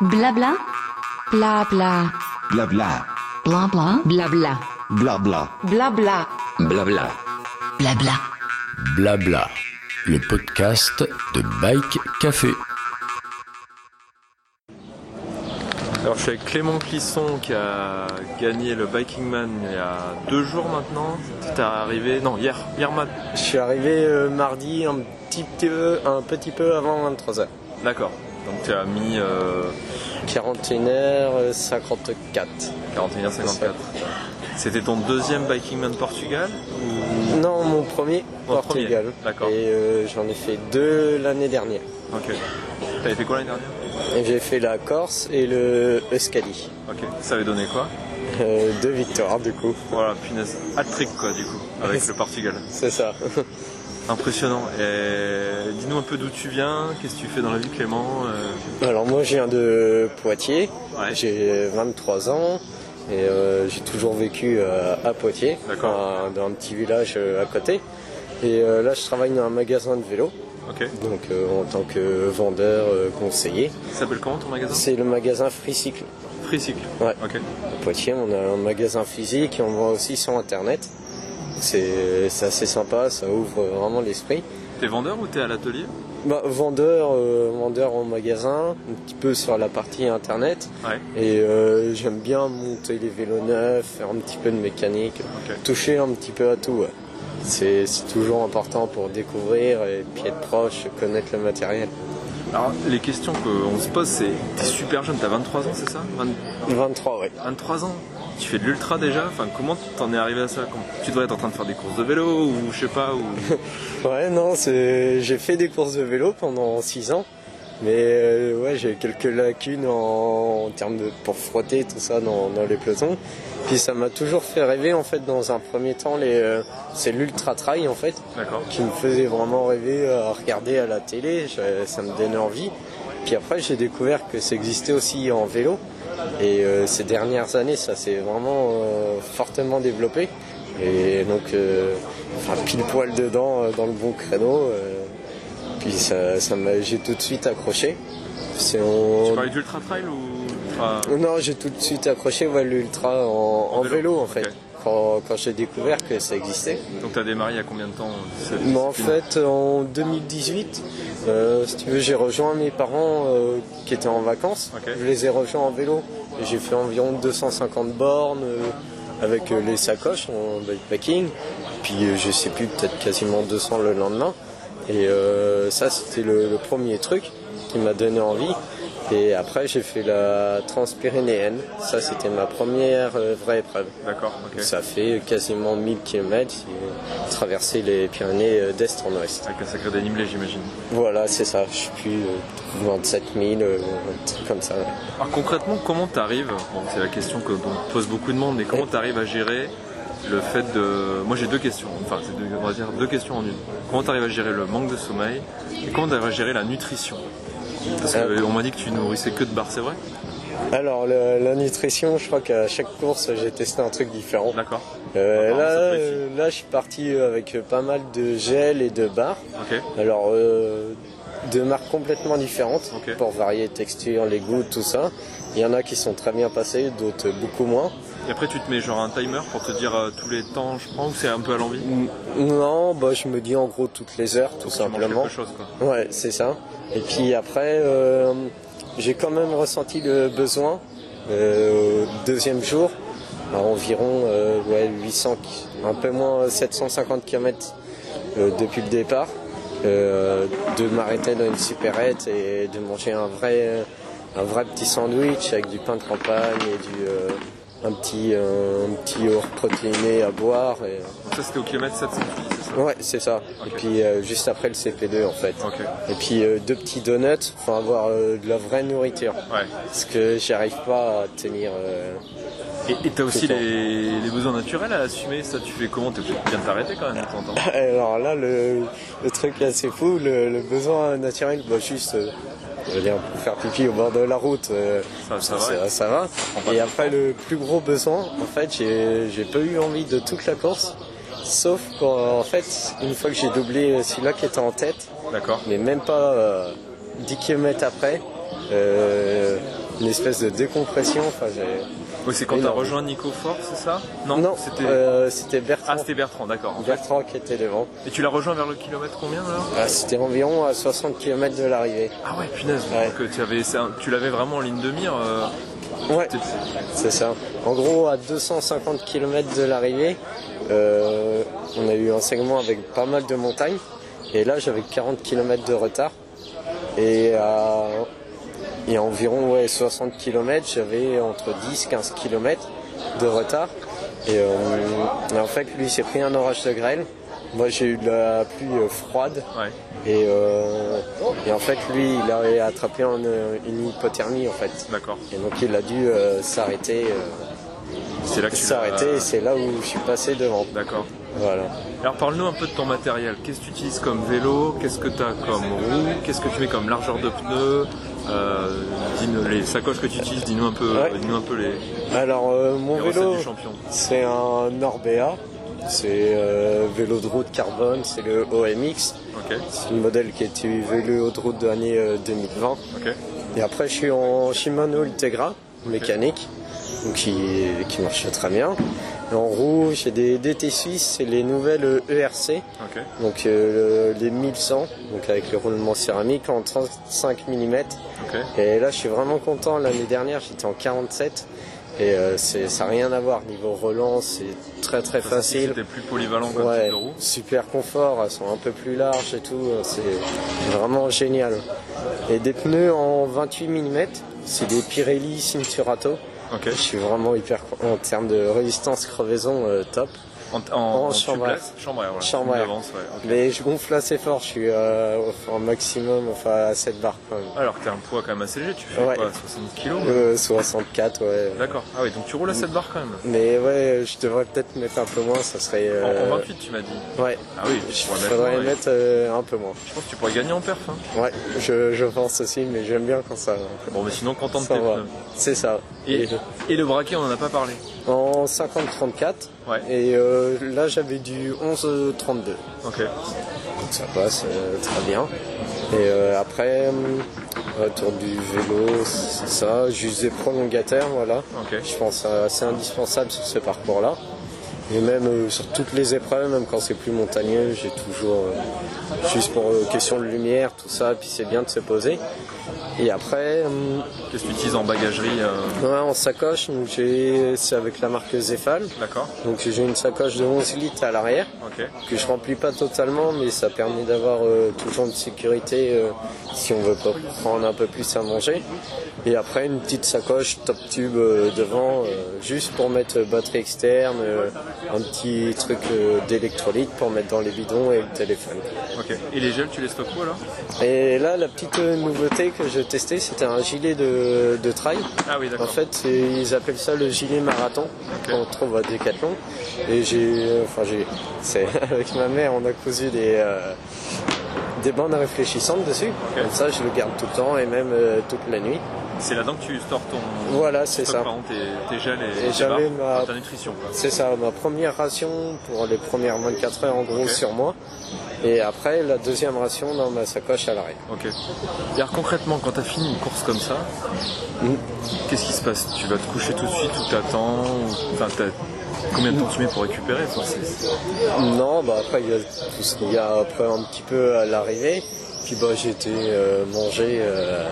Blabla. Blabla. Blabla. Blabla. Blabla. Blabla. Blabla. Blabla. Blabla. Blabla. Le podcast de Bike Café. Alors je suis avec Clément Clisson qui a gagné le Biking Man il y a deux jours maintenant. T'es arrivé, non hier, hier matin. Je suis arrivé euh, mardi un petit peu, un petit peu avant 23h. D'accord. Donc tu as mis euh, 41h54. 41h54. C'était ton deuxième Biking Man Portugal ou... Non, mon premier Mon Portugal. d'accord. Et euh, j'en ai fait deux l'année dernière. Ok. T'avais fait quoi l'année dernière? J'ai fait la Corse et le Euskadi. Ok. Ça avait donné quoi? Euh, deux victoires du coup. Voilà, punaise. Hat-trick quoi du coup, avec le Portugal. C'est ça. Impressionnant. Et dis-nous un peu d'où tu viens, qu'est-ce que tu fais dans la vie Clément euh, Alors moi je viens de Poitiers. Ouais. J'ai 23 ans. Et euh, j'ai toujours vécu euh, à Poitiers, dans un petit village à côté. Et là, je travaille dans un magasin de vélo, donc en tant que vendeur conseiller. Ça s'appelle comment ton magasin? C'est le magasin Freecycle. Freecycle. Ouais. Ok. À Poitiers, on a un magasin physique et on vend aussi sur internet. C'est assez sympa, ça ouvre vraiment l'esprit. T'es vendeur ou t'es à l'atelier Bah, vendeur, euh, vendeur en magasin, un petit peu sur la partie internet. Ouais. Et euh, j'aime bien monter les vélos neufs, faire un petit peu de mécanique, toucher un petit peu à tout. ouais. C'est toujours important pour découvrir et puis être proche, connaître le matériel. Alors, les questions qu'on se pose, c'est t'es super jeune, t'as 23 ans, c'est ça? 20 23, ouais. 23 ans Tu fais de l'ultra déjà Enfin, comment t'en es arrivé à ça Tu devrais être en train de faire des courses de vélo ou je sais pas ou... Ouais, non, j'ai fait des courses de vélo pendant 6 ans. Mais euh, ouais, j'ai quelques lacunes en, en termes de pour frotter tout ça dans, dans les pelotons. Puis ça m'a toujours fait rêver en fait dans un premier temps les euh, c'est l'ultra trail en fait qui me faisait vraiment rêver à regarder à la télé, Je- ça me donnait envie. Puis après, j'ai découvert que ça existait aussi en vélo. Et euh, ces dernières années, ça s'est vraiment euh, fortement développé. Et donc, euh, enfin, pile poil dedans, euh, dans le bon créneau. euh, puis ça, ça m'a, j'ai tout de suite accroché. C'est Tu parlais d'ultra trail ou ultra... Non, j'ai tout de suite accroché ouais, l'ultra en, en vélo. vélo en fait. Quand, quand j'ai découvert que ça existait. Donc t'as démarré il y a combien de temps en fait, en 2018, euh, si tu veux, j'ai rejoint mes parents euh, qui étaient en vacances. Je les ai rejoints en vélo. J'ai fait environ 250 bornes euh, avec les sacoches en bikepacking. Puis je sais plus, peut-être quasiment 200 le lendemain. Et ça, c'était le, le premier truc qui m'a donné envie. Et après, j'ai fait la Transpyrénéenne. Ça, c'était ma première euh, vraie épreuve. D'accord, ok. Ça fait quasiment 1000 km, j'ai traversé les Pyrénées euh, d'est en ouest. Avec un sacré dénivelé, j'imagine. Voilà, c'est ça, je suis plus euh, 27 000, euh, un truc comme ça. Alors concrètement, comment t'arrives Bon, c'est la question que dont pose beaucoup de monde, mais comment t'arrives à gérer le fait de... Moi j'ai deux questions, enfin c'est deux- on va dire deux questions en une. Comment t'arrives à gérer le manque de sommeil et comment t'arrives à gérer la nutrition? Parce Euh. qu'on m'a dit que tu nourrissais que de barres, c'est vrai Alors, le- la nutrition, je crois qu'à chaque course, j'ai testé un truc différent. D'accord. Euh, là, euh, je suis parti avec pas mal de gel et de barres. Ok. Alors, euh, de marques complètement différentes pour varier texture, les goûts, tout ça. Il y en a qui sont très bien passés, d'autres beaucoup moins. Et après tu te mets genre un timer pour te dire euh, tous les temps je prends ou c'est un peu à l'envie Non, bah, je me dis en gros toutes les heures, tout simplement. quelque chose quoi. Ouais, c'est ça. Et puis après, euh, j'ai quand même ressenti le besoin euh, au deuxième jour, à environ euh, ouais, 800, ki- un peu moins 750 km depuis le départ, euh, de m'arrêter dans une supérette et de manger un vrai, un vrai petit sandwich avec du pain de campagne et du, euh, un petit, un petit yaourt protéiné à boire. Et, Donc ça c'était au kilomètre 700, c'est ça? Ouais, c'est ça. Et puis euh, juste après le CP2 en fait. Et puis euh, deux petits donuts pour avoir euh, de la vraie nourriture. Ouais. Parce que j'arrive pas à tenir. euh, Et t'as aussi C'est les, les besoins naturels à assumer, ça tu fais comment? T'es obligé de bien t'arrêter quand même de temps. Alors là, le, le truc assez fou, le, le besoin naturel, bah, juste euh, je veux dire, pour faire pipi au bord de la route, euh, Ça, ça va. ça, Et après, le plus gros besoin, en fait, j'ai j'ai pas eu envie de toute la course. Sauf qu'en en fait, une fois que j'ai doublé celui-là qui était en tête, mais même pas euh, 10 km après, euh, une espèce de décompression. Enfin, j'ai- Oui, c'est quand t'as Énorme. rejoint Nico Fort, c'est ça non, c'était. euh, c'était Bertrand. Ah, c'était Bertrand, d'accord. fait. Bertrand qui était devant. Et tu l'as rejoint vers le kilomètre combien alors? Ah, c'était environ à 60 km de l'arrivée. Ah ouais, punaise. Ouais. Donc euh, tu avais, tu l'avais vraiment en ligne de mire. euh, Ouais, c'est ça. En gros, à 250 km de l'arrivée, euh, on a eu un segment avec pas mal de montagnes. Et là, j'avais 40 km de retard. Et à, et environ ouais, 60 km, j'avais entre 10-15 km de retard. Et, euh, et en fait, lui, s'est pris un orage de grêle. Moi, j'ai eu de la pluie euh, froide. Ouais. Et, euh, et en fait, lui, il a attrapé en, une hypothermie, en fait. D'accord. Et donc il a dû euh, s'arrêter, C'est là que s'arrêter et c'est là où je suis passé devant. D'accord. Voilà. Alors parle-nous un peu de ton matériel. Qu'est-ce que tu utilises comme vélo? Qu'est-ce que tu as comme roue? Qu'est-ce que tu mets comme largeur de pneus? Euh, dis-nous les sacoches que tu utilises, dis-nous un peu, Ouais. dis-nous un peu les, Alors euh, mon les vélo, c'est un Orbea, c'est euh, vélo de route carbone, c'est le OMX, c'est le modèle qui est vélo de route de l'année euh, 2020. ok, Et après je suis en Shimano Ultegra mécanique, donc qui, qui marche très bien. En roue, j'ai des DT suisses, c'est les nouvelles ERC. Donc euh, le- les 1100, donc avec le roulement céramique en 35 mm. Et là je suis vraiment content, l'année dernière j'étais en 47 et euh, ça n'a rien à voir niveau relance, c'est très très Ça, facile. C'était plus polyvalent comme Ouais, type de roue. super confort, elles sont un peu plus larges et tout, c'est vraiment génial. Et des pneus en 28 mm, c'est des Pirelli Cinturato. Je suis vraiment hyper en termes de résistance crevaison euh, top. En, en, En en chambre à- tubeless Chambre à air, voilà. chambre à ouais. Mais je gonfle assez fort, je suis euh, au- maximum, enfin à 7 barres quand même. Alors que t'as un poids quand même assez léger, tu fais Ouais. quoi 60 kilos Euh, 64, ouais. D'accord. Ah oui, donc tu roules à 7 barres quand même. Mais ouais, je devrais peut-être mettre un peu moins, ça serait. En, euh, en 28 tu m'as dit. Ouais, Ah oui, mettre faudrait ouais. mettre euh, un peu moins. Je pense que tu pourrais gagner en perf. Hein. Ouais, je, je pense aussi, mais j'aime bien quand ça. Bon, mais sinon, content de tes. C'est ça. Et, Et et le braquet, on en a pas parlé. En 50-34, Ouais. et euh, là j'avais du 11-32. Ok. Donc ça passe euh, très bien. Et euh, après, retour du vélo, c'est ça, juste des prolongateurs, voilà. Je pense que c'est indispensable sur ce parcours-là. Et même euh, sur toutes les épreuves, même quand c'est plus montagneux, j'ai toujours, euh, juste pour euh, question de lumière, tout ça, puis c'est bien de se poser. Et après, Qu'est-ce que tu utilises en bagagerie ouais, en sacoche, donc j'ai, c'est avec la marque Zefal. D'accord. Donc j'ai une sacoche de 11 litres à l'arrière que je remplis pas totalement, mais ça permet d'avoir euh, toujours une sécurité euh, si on veut pas prendre un peu plus à manger. Et après une petite sacoche top tube euh, devant, juste pour mettre batterie externe, un petit truc euh, d'électrolyte pour mettre dans les bidons et le téléphone. Ok. Et les gels, tu les stockes où alors? Et là, la petite euh, nouveauté que j'ai testé, c'était un gilet de, de trail. Ah oui, En d'accord. fait, c'est- ils appellent ça le gilet marathon qu'on trouve à Decathlon. Et j'ai, enfin j'ai, c'est avec ma mère, on a cousu des euh, des bandes réfléchissantes dessus. Comme ça, je le garde tout le temps et même euh, toute la nuit. C'est là-dedans que tu stores ton. Voilà, c'est ça. tes, tes gels et, Et j'avais ma- ta nutrition. C'est ça, ma première ration pour les premières 24 heures en gros sur moi. Et après, la deuxième ration dans ma sacoche à l'arrière. Ok. Et alors concrètement, quand tu as fini une course comme ça, Mm. qu'est-ce qui se passe? Tu vas te coucher tout de suite ou t'attends ou- Enfin, combien de temps tu mets pour récupérer Enfin, Non, bah après il y a tout ce qu'il y a après un petit peu à l'arrivée. Puis bah j'ai été euh, manger, euh,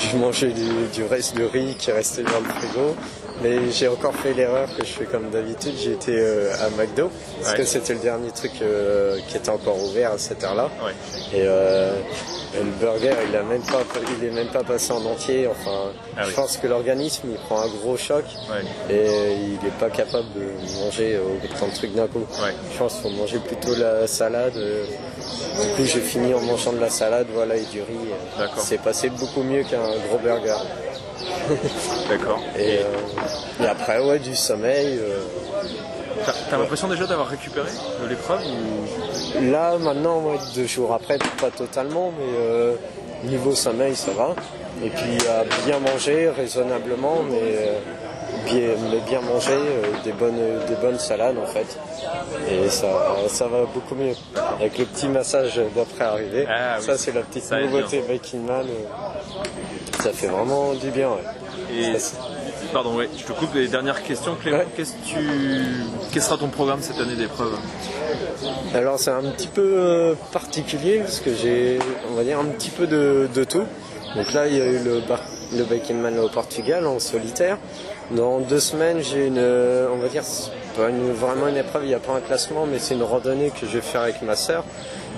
j'ai mangé du, du reste de riz qui restait dans le frigo. Mais j'ai encore fait l'erreur que je fais comme d'habitude, j'ai été euh, à McDo, parce Ouais. que c'était le dernier truc euh, qui était encore ouvert à cette heure-là. Ouais. Et euh, le burger, il a même pas, il est même pas passé en entier. Enfin, Ah je oui. pense que l'organisme, il prend un gros choc Ouais. et il n'est pas capable de manger euh, autant de trucs d'un coup. Ouais. Je pense qu'il faut manger plutôt la salade. Du coup, j'ai fini en mangeant de la salade, voilà, et du riz. D'accord. C'est passé beaucoup mieux qu'un gros burger. D'accord. Et, euh, et après, ouais, du sommeil. euh. T'as l'impression déjà d'avoir récupéré de l'épreuve ou... Là, maintenant, ouais, deux jours après, pas totalement, mais euh, niveau sommeil, ça va. Et puis, à bien manger, raisonnablement, mais, bien, mais bien manger, euh, des, bonnes, des bonnes salades, en fait. Et ça, ça va beaucoup mieux. Avec le petit massage d'après arrivé. Ah oui, ça, c'est la petite ça nouveauté Viking Man. euh, Ça fait vraiment du bien, ouais. Et pardon, ouais, je te coupe les dernières questions, Clément. Ouais. Qu'est-ce que tu, quel sera ton programme cette année d'épreuve? Alors c'est un petit peu euh, particulier parce que j'ai, on va dire, un petit peu de, de tout. Donc là, il y a eu le, bar- le Bakeman au Portugal en solitaire. Dans deux semaines, j'ai une, euh, on va dire, c'est pas une, vraiment une épreuve, il n'y a pas un classement, mais c'est une randonnée que je vais faire avec ma sœur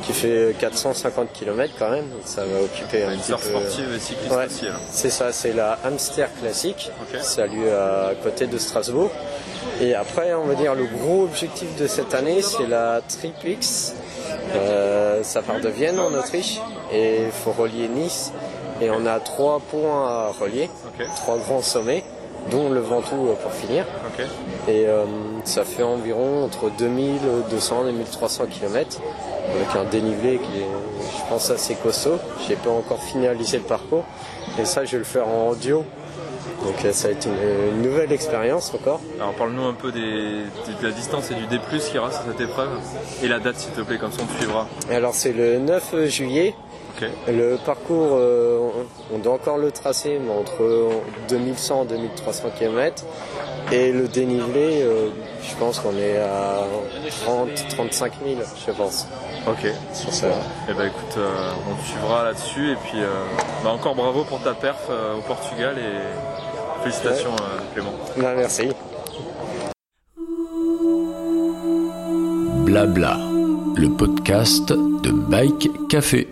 qui fait 450 km quand même. Donc ça va occuper un Une petit peu. sportive et cycliste Ouais, aussi. c'est ça, c'est la Hamster classique. Ok. Ça a lieu à côté de Strasbourg. Et après, on va dire le gros objectif de cette année, c'est la Tripix. Euh, ça part de Vienne en Autriche et il faut relier Nice. Et on a trois points à relier, trois grands sommets, dont le Ventoux euh, pour finir. Et euh, ça fait environ entre 2200 et 1300 km avec un dénivelé qui est, je pense, assez costaud. J'ai pas encore finalisé le parcours et ça, je vais le faire en audio. Donc euh, ça va être une, une nouvelle expérience encore. Alors parle-nous un peu des, de la distance et du D+, qu'il y aura sur cette épreuve. Et la date s'il te plaît, comme ça on te suivra. Alors c'est le 9 juillet. Le parcours, euh, on doit encore le tracer, mais entre 2100 et 2300 km. Et le dénivelé, euh, je pense qu'on est à 30, 35 000, je pense. Ok. Sur ça. Eh ben écoute, euh, on te suivra là-dessus et puis euh, bah, encore bravo pour ta perf euh, au Portugal et félicitations euh, Clément. Ben, merci. Blabla, le podcast de Bike Café.